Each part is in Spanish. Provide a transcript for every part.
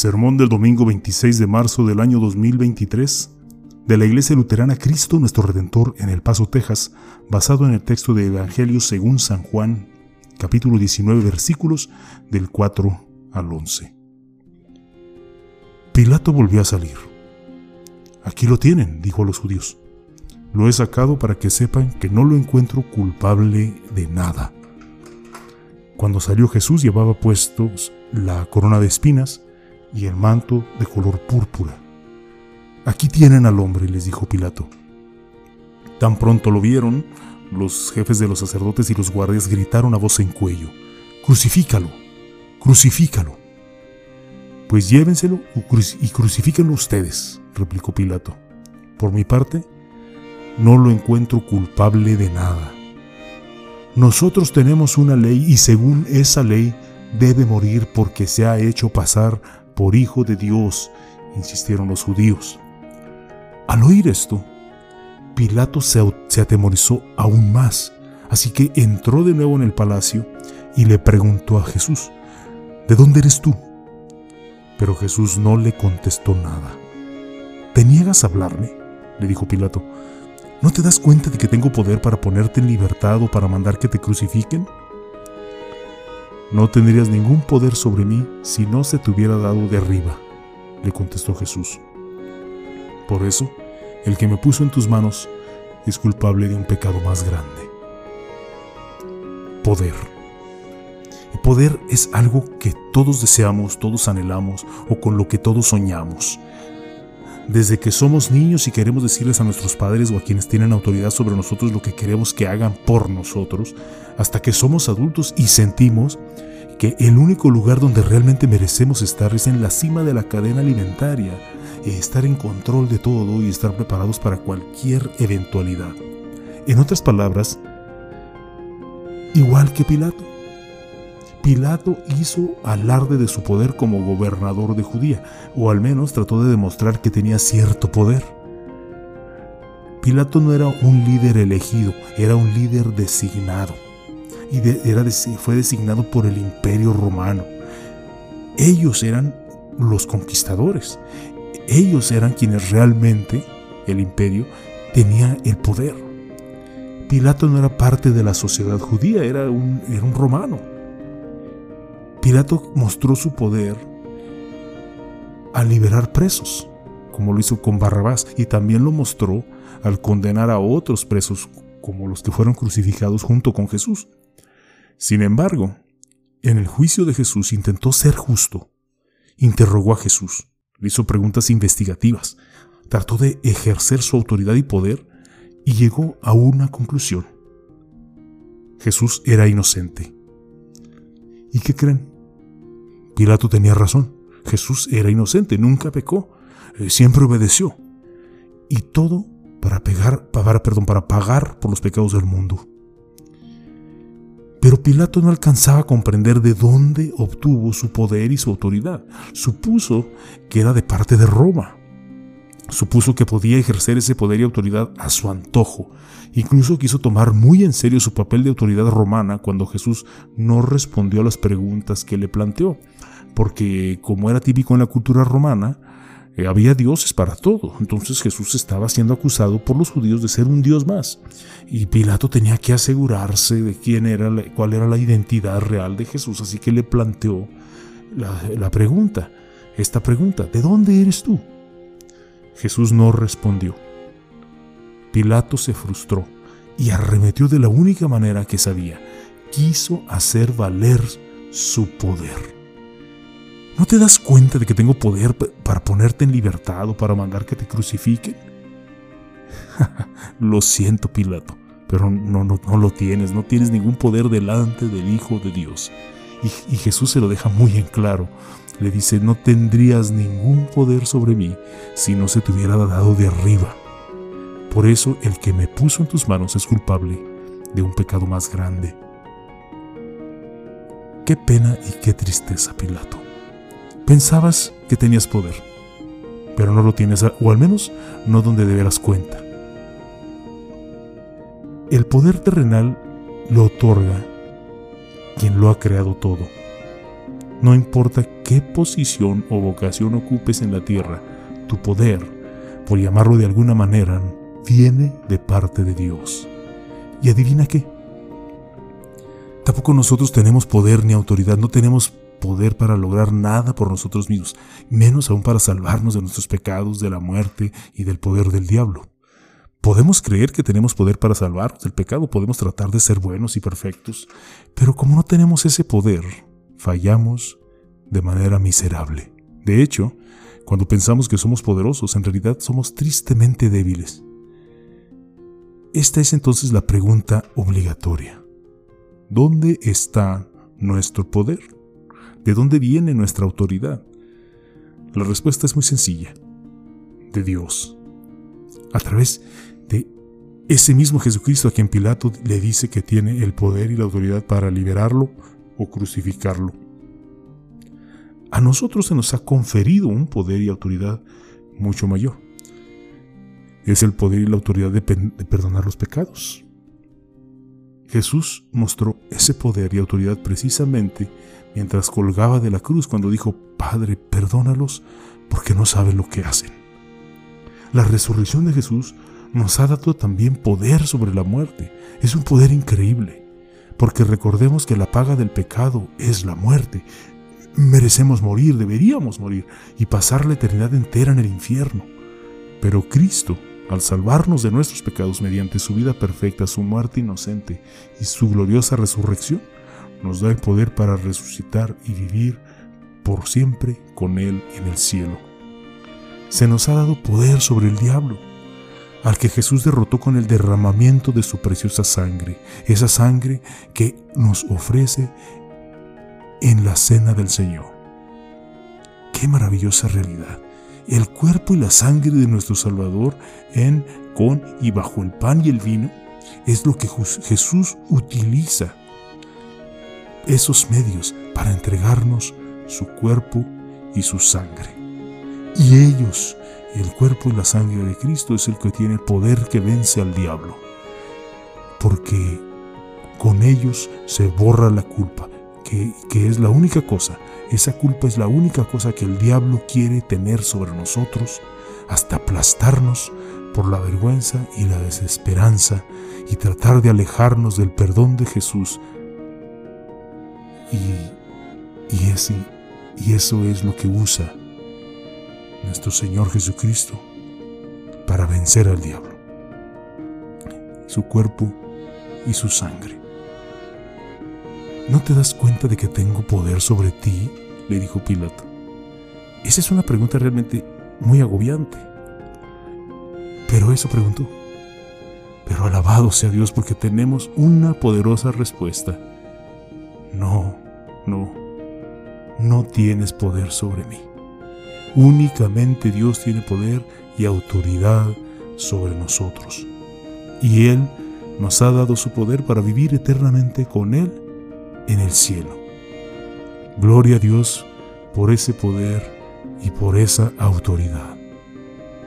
Sermón del domingo 26 de marzo del año 2023 de la Iglesia Luterana Cristo Nuestro Redentor en El Paso, Texas, basado en el texto de Evangelio según San Juan, capítulo 19, versículos del 4 al 11. Pilato volvió a salir. Aquí lo tienen, dijo a los judíos. Lo he sacado para que sepan que no lo encuentro culpable de nada. Cuando salió Jesús llevaba puestos la corona de espinas y el manto de color púrpura. Aquí tienen al hombre, les dijo Pilato. Tan pronto lo vieron, los jefes de los sacerdotes y los guardias gritaron a voz en cuello, Crucifícalo, crucifícalo. Pues llévenselo y crucifíquenlo ustedes, replicó Pilato. Por mi parte, no lo encuentro culpable de nada. Nosotros tenemos una ley y según esa ley debe morir porque se ha hecho pasar por hijo de Dios, insistieron los judíos. Al oír esto, Pilato se, atemorizó aún más, así que entró de nuevo en el palacio y le preguntó a Jesús, ¿de dónde eres tú? Pero Jesús no le contestó nada. ¿Te niegas a hablarme? le dijo Pilato. ¿No te das cuenta de que tengo poder para ponerte en libertad o para mandar que te crucifiquen? No tendrías ningún poder sobre mí si no se te hubiera dado de arriba, le contestó Jesús. Por eso, el que me puso en tus manos es culpable de un pecado más grande. Poder. El poder es algo que todos deseamos, todos anhelamos o con lo que todos soñamos. Desde que somos niños y queremos decirles a nuestros padres o a quienes tienen autoridad sobre nosotros lo que queremos que hagan por nosotros, hasta que somos adultos y sentimos que el único lugar donde realmente merecemos estar es en la cima de la cadena alimentaria, estar en control de todo y estar preparados para cualquier eventualidad. En otras palabras, igual que Pilato. Pilato hizo alarde de su poder como gobernador de Judía, o al menos trató de demostrar que tenía cierto poder. Pilato no era un líder elegido, era un líder designado. Y era, fue designado por el imperio romano. Ellos eran los conquistadores. Ellos eran quienes realmente, el imperio, tenía el poder. Pilato no era parte de la sociedad judía, era un, era un romano. Pilato mostró su poder al liberar presos, como lo hizo con Barrabás, y también lo mostró al condenar a otros presos, como los que fueron crucificados junto con Jesús. Sin embargo, en el juicio de Jesús intentó ser justo. Interrogó a Jesús, le hizo preguntas investigativas, trató de ejercer su autoridad y poder y llegó a una conclusión. Jesús era inocente. ¿Y qué creen? Pilato tenía razón. Jesús era inocente, nunca pecó, eh, siempre obedeció. Y todo para, pegar, perdón, para pagar por los pecados del mundo. Pero Pilato no alcanzaba a comprender de dónde obtuvo su poder y su autoridad. Supuso que era de parte de Roma. Supuso que podía ejercer ese poder y autoridad a su antojo. Incluso quiso tomar muy en serio su papel de autoridad romana cuando Jesús no respondió a las preguntas que le planteó. Porque como era típico en la cultura romana, eh, había dioses para todo. Entonces Jesús estaba siendo acusado por los judíos de ser un dios más. Y Pilato tenía que asegurarse de quién era, cuál era la identidad real de Jesús. Así que le planteó la, la pregunta, esta pregunta, ¿de dónde eres tú? Jesús no respondió. Pilato se frustró y arremetió de la única manera que sabía. Quiso hacer valer su poder. ¿No te das cuenta de que tengo poder para ponerte en libertad o para mandar que te crucifiquen? lo siento, Pilato, pero no, no, no, lo tienes, no tienes ningún poder delante del Hijo de Dios. Y, Jesús se lo deja muy en claro. Le dice, no tendrías ningún poder sobre mí si no se te hubiera dado de arriba. Por eso el que me puso en tus manos es culpable de un pecado más grande. Qué pena y qué tristeza, Pilato. Pensabas que tenías poder, pero no lo tienes, o al menos no donde deberás cuenta. El poder terrenal lo otorga quien lo ha creado todo. No importa qué posición o vocación ocupes en la tierra, tu poder, por llamarlo de alguna manera, viene de parte de Dios. ¿Y adivina qué? Tampoco nosotros tenemos poder ni autoridad, no tenemos poder para lograr nada por nosotros mismos, menos aún para salvarnos de nuestros pecados, de la muerte y del poder del diablo. Podemos creer que tenemos poder para salvarnos del pecado, podemos tratar de ser buenos y perfectos, pero como no tenemos ese poder, fallamos de manera miserable. De hecho, cuando pensamos que somos poderosos, en realidad somos tristemente débiles. Esta es entonces la pregunta obligatoria. ¿Dónde está nuestro poder? ¿De dónde viene nuestra autoridad? La respuesta es muy sencilla. De Dios. A través de ese mismo Jesucristo a quien Pilato le dice que tiene el poder y la autoridad para liberarlo o crucificarlo. A nosotros se nos ha conferido un poder y autoridad mucho mayor. Es el poder y la autoridad de, perdonar los pecados. Jesús mostró ese poder y autoridad precisamente mientras colgaba de la cruz cuando dijo, Padre, perdónalos porque no saben lo que hacen. La resurrección de Jesús nos ha dado también poder sobre la muerte. Es un poder increíble, porque recordemos que la paga del pecado es la muerte. Merecemos morir, deberíamos morir y pasar la eternidad entera en el infierno. Pero Cristo al salvarnos de nuestros pecados mediante su vida perfecta, su muerte inocente y su gloriosa resurrección, nos da el poder para resucitar y vivir por siempre con Él en el cielo. Se nos ha dado poder sobre el diablo, al que Jesús derrotó con el derramamiento de su preciosa sangre, esa sangre que nos ofrece en la cena del Señor. Qué maravillosa realidad el cuerpo y la sangre de nuestro Salvador en, con y bajo el pan y el vino, es lo que Jesús utiliza esos medios para entregarnos su cuerpo y su sangre. Y ellos, el cuerpo y la sangre de Cristo, es el que tiene el poder que vence al diablo. Porque con ellos se borra la culpa, que, que es la única cosa esa culpa es la única cosa que el diablo quiere tener sobre nosotros hasta aplastarnos por la vergüenza y la desesperanza y tratar de alejarnos del perdón de Jesús. Y, y, ese, y eso es lo que usa nuestro Señor Jesucristo para vencer al diablo. Su cuerpo y su sangre. ¿No te das cuenta de que tengo poder sobre ti? le dijo Pilato. Esa es una pregunta realmente muy agobiante. Pero eso preguntó. Pero alabado sea Dios porque tenemos una poderosa respuesta. No, no, no tienes poder sobre mí. Únicamente Dios tiene poder y autoridad sobre nosotros. Y Él nos ha dado su poder para vivir eternamente con Él en el cielo. Gloria a Dios por ese poder y por esa autoridad.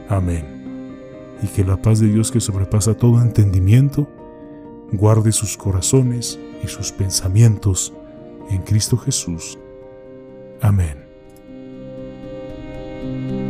Amén. Y que la paz de Dios que sobrepasa todo entendimiento, guarde sus corazones y sus pensamientos en Cristo Jesús. Amén. Thank you.